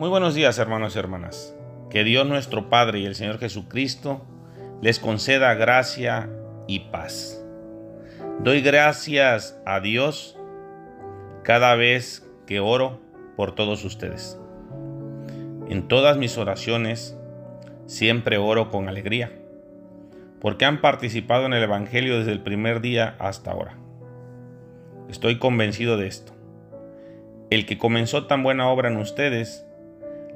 Muy buenos días hermanos y hermanas. Que Dios nuestro Padre y el Señor Jesucristo les conceda gracia y paz. Doy gracias a Dios cada vez que oro por todos ustedes. En todas mis oraciones siempre oro con alegría, porque han participado en el Evangelio desde el primer día hasta ahora. Estoy convencido de esto. El que comenzó tan buena obra en ustedes,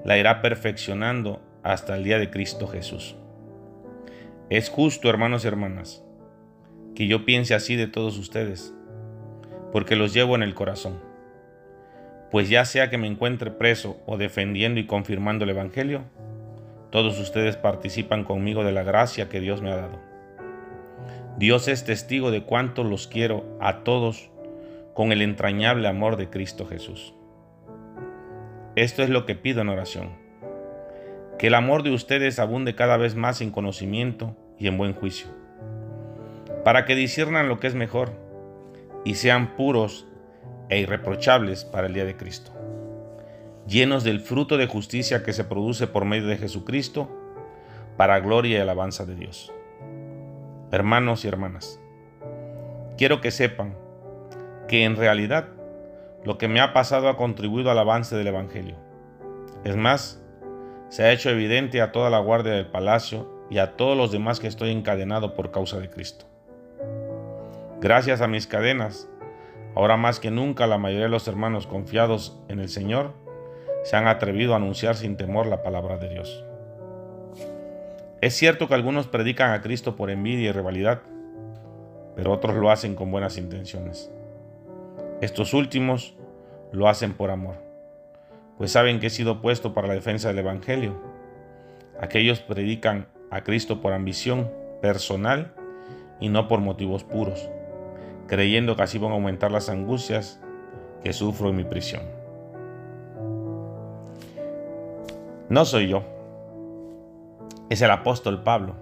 la irá perfeccionando hasta el día de Cristo Jesús. Es justo, hermanos y hermanas, que yo piense así de todos ustedes, porque los llevo en el corazón. Pues ya sea que me encuentre preso o defendiendo y confirmando el Evangelio, todos ustedes participan conmigo de la gracia que Dios me ha dado. Dios es testigo de cuánto los quiero a todos con el entrañable amor de Cristo Jesús. Esto es lo que pido en oración. Que el amor de ustedes abunde cada vez más en conocimiento y en buen juicio, para que disciernan lo que es mejor y sean puros e irreprochables para el día de Cristo, llenos del fruto de justicia que se produce por medio de Jesucristo, para gloria y alabanza de Dios. Hermanos y hermanas, quiero que sepan que en realidad lo que me ha pasado ha contribuido al avance del Evangelio. Es más, se ha hecho evidente a toda la guardia del palacio y a todos los demás que estoy encadenado por causa de Cristo. Gracias a mis cadenas, ahora más que nunca la mayoría de los hermanos confiados en el Señor se han atrevido a anunciar sin temor la palabra de Dios. Es cierto que algunos predican a Cristo por envidia y rivalidad, pero otros lo hacen con buenas intenciones. Estos últimos lo hacen por amor, pues saben que he sido puesto para la defensa del Evangelio. Aquellos predican a Cristo por ambición personal y no por motivos puros, creyendo que así van a aumentar las angustias que sufro en mi prisión. No soy yo, es el apóstol Pablo,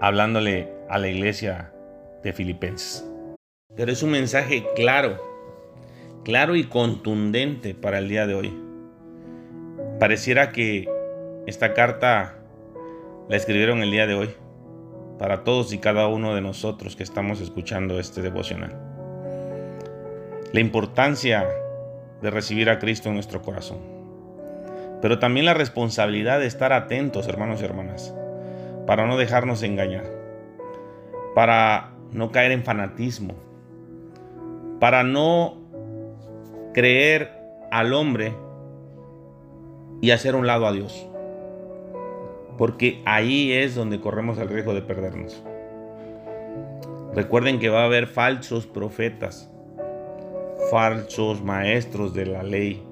hablándole a la iglesia de Filipenses. Pero es un mensaje claro, claro y contundente para el día de hoy. Pareciera que esta carta la escribieron el día de hoy para todos y cada uno de nosotros que estamos escuchando este devocional. La importancia de recibir a Cristo en nuestro corazón. Pero también la responsabilidad de estar atentos, hermanos y hermanas, para no dejarnos engañar, para no caer en fanatismo, para no creer al hombre y hacer un lado a Dios. Porque ahí es donde corremos el riesgo de perdernos. Recuerden que va a haber falsos profetas, falsos maestros de la ley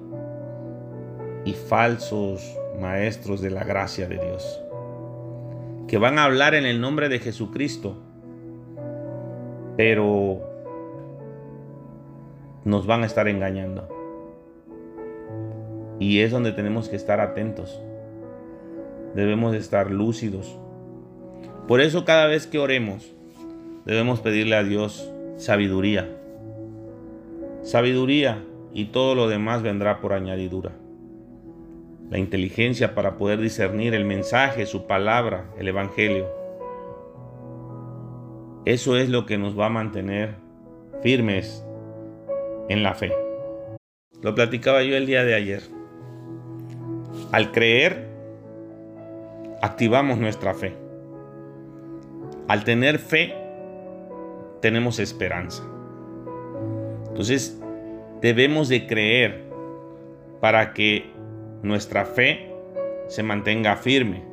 y falsos maestros de la gracia de Dios, que van a hablar en el nombre de Jesucristo, pero nos van a estar engañando. Y es donde tenemos que estar atentos. Debemos estar lúcidos. Por eso cada vez que oremos, debemos pedirle a Dios sabiduría. Sabiduría y todo lo demás vendrá por añadidura. La inteligencia para poder discernir el mensaje, su palabra, el Evangelio. Eso es lo que nos va a mantener firmes en la fe. Lo platicaba yo el día de ayer. Al creer, activamos nuestra fe. Al tener fe, tenemos esperanza. Entonces, debemos de creer para que nuestra fe se mantenga firme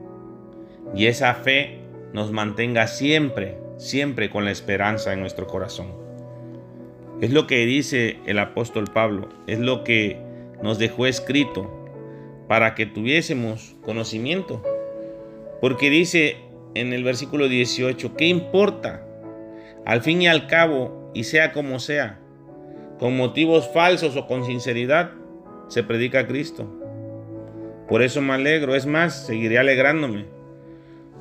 y esa fe nos mantenga siempre, siempre con la esperanza en nuestro corazón. Es lo que dice el apóstol Pablo, es lo que nos dejó escrito para que tuviésemos conocimiento. Porque dice en el versículo 18, ¿qué importa? Al fin y al cabo, y sea como sea, con motivos falsos o con sinceridad, se predica a Cristo. Por eso me alegro, es más, seguiré alegrándome.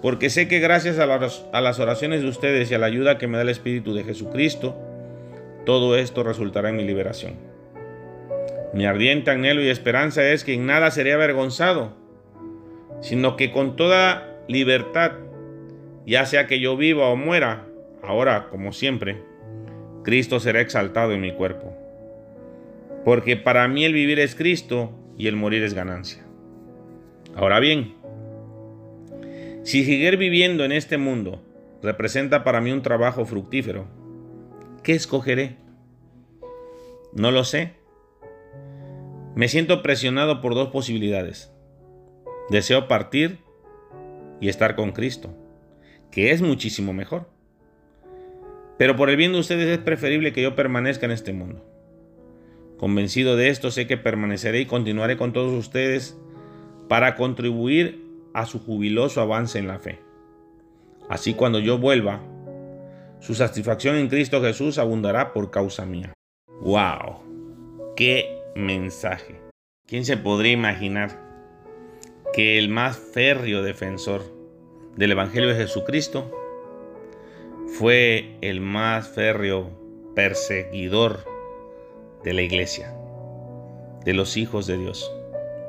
Porque sé que gracias a las, oraciones de ustedes y a la ayuda que me da el Espíritu de Jesucristo, todo esto resultará en mi liberación. Mi ardiente anhelo y esperanza es que en nada seré avergonzado, sino que con toda libertad, ya sea que yo viva o muera, ahora como siempre, Cristo será exaltado en mi cuerpo. Porque para mí el vivir es Cristo y el morir es ganancia. Ahora bien, si seguir viviendo en este mundo representa para mí un trabajo fructífero, ¿qué escogeré? No lo sé. Me siento presionado por dos posibilidades. Deseo partir y estar con Cristo, que es muchísimo mejor. Pero por el bien de ustedes es preferible que yo permanezca en este mundo. Convencido de esto, sé que permaneceré y continuaré con todos ustedes para contribuir a su jubiloso avance en la fe. Así cuando yo vuelva, su satisfacción en Cristo Jesús abundará por causa mía. ¡Wow! ¡Qué mensaje. ¿Quién se podría imaginar que el más férreo defensor del Evangelio de Jesucristo fue el más férreo perseguidor de la iglesia, de los hijos de Dios,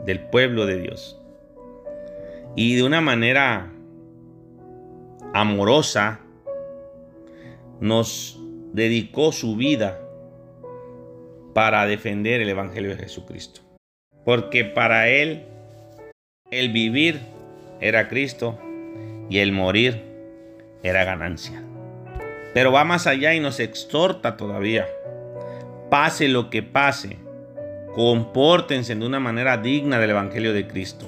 del pueblo de Dios? Y de una manera amorosa nos dedicó su vida para defender el Evangelio de Jesucristo. Porque para Él el vivir era Cristo y el morir era ganancia. Pero va más allá y nos exhorta todavía. Pase lo que pase, compórtense de una manera digna del Evangelio de Cristo.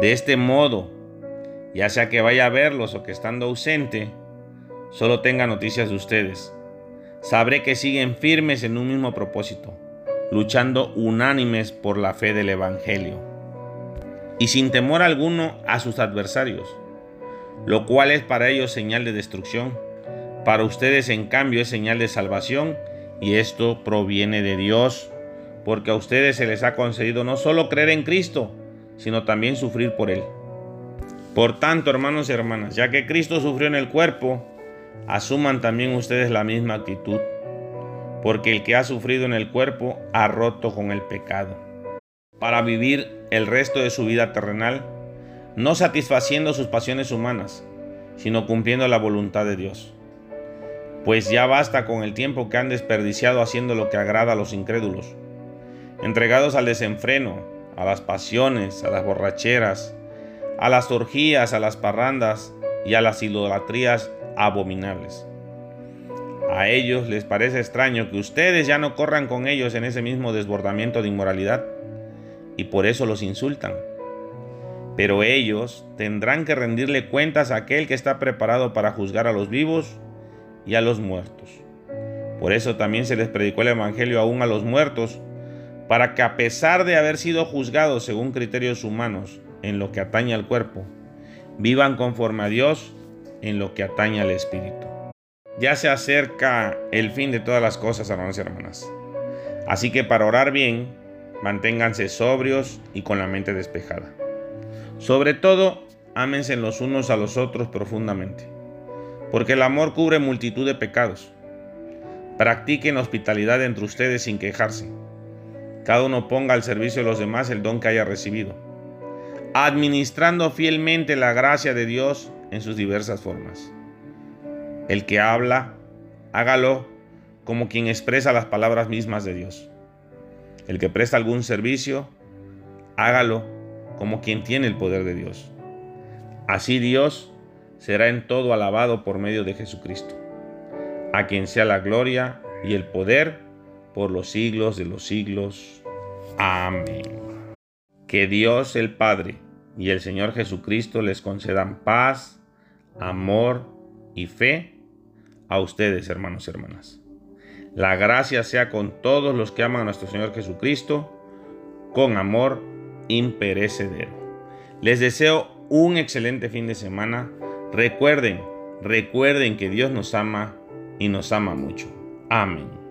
De este modo, ya sea que vaya a verlos o que estando ausente, solo tenga noticias de ustedes sabré que siguen firmes en un mismo propósito, luchando unánimes por la fe del Evangelio, y sin temor alguno a sus adversarios, lo cual es para ellos señal de destrucción, para ustedes en cambio es señal de salvación, y esto proviene de Dios, porque a ustedes se les ha concedido no solo creer en Cristo, sino también sufrir por Él. Por tanto, hermanos y hermanas, ya que Cristo sufrió en el cuerpo, asuman también ustedes la misma actitud, porque el que ha sufrido en el cuerpo ha roto con el pecado, para vivir el resto de su vida terrenal, no satisfaciendo sus pasiones humanas, sino cumpliendo la voluntad de Dios. Pues ya basta con el tiempo que han desperdiciado haciendo lo que agrada a los incrédulos, entregados al desenfreno, a las pasiones, a las borracheras, a las orgías, a las parrandas y a las idolatrías abominables. A ellos les parece extraño que ustedes ya no corran con ellos en ese mismo desbordamiento de inmoralidad y por eso los insultan. Pero ellos tendrán que rendirle cuentas a aquel que está preparado para juzgar a los vivos y a los muertos. Por eso también se les predicó el Evangelio aún a los muertos, para que a pesar de haber sido juzgados según criterios humanos en lo que atañe al cuerpo, vivan conforme a Dios en lo que atañe al espíritu. Ya se acerca el fin de todas las cosas, hermanos y hermanas. Así que para orar bien, manténganse sobrios y con la mente despejada. Sobre todo, ámense los unos a los otros profundamente, porque el amor cubre multitud de pecados. Practiquen hospitalidad entre ustedes sin quejarse. Cada uno ponga al servicio de los demás el don que haya recibido, administrando fielmente la gracia de Dios en sus diversas formas. El que habla, hágalo como quien expresa las palabras mismas de Dios. El que presta algún servicio, hágalo como quien tiene el poder de Dios. Así Dios será en todo alabado por medio de Jesucristo, a quien sea la gloria y el poder por los siglos de los siglos. Amén. Que Dios el Padre y el Señor Jesucristo les concedan paz, amor y fe a ustedes, hermanos y hermanas. La gracia sea con todos los que aman a nuestro Señor Jesucristo, con amor imperecedero. Les deseo un excelente fin de semana. Recuerden, recuerden que Dios nos ama y nos ama mucho. Amén.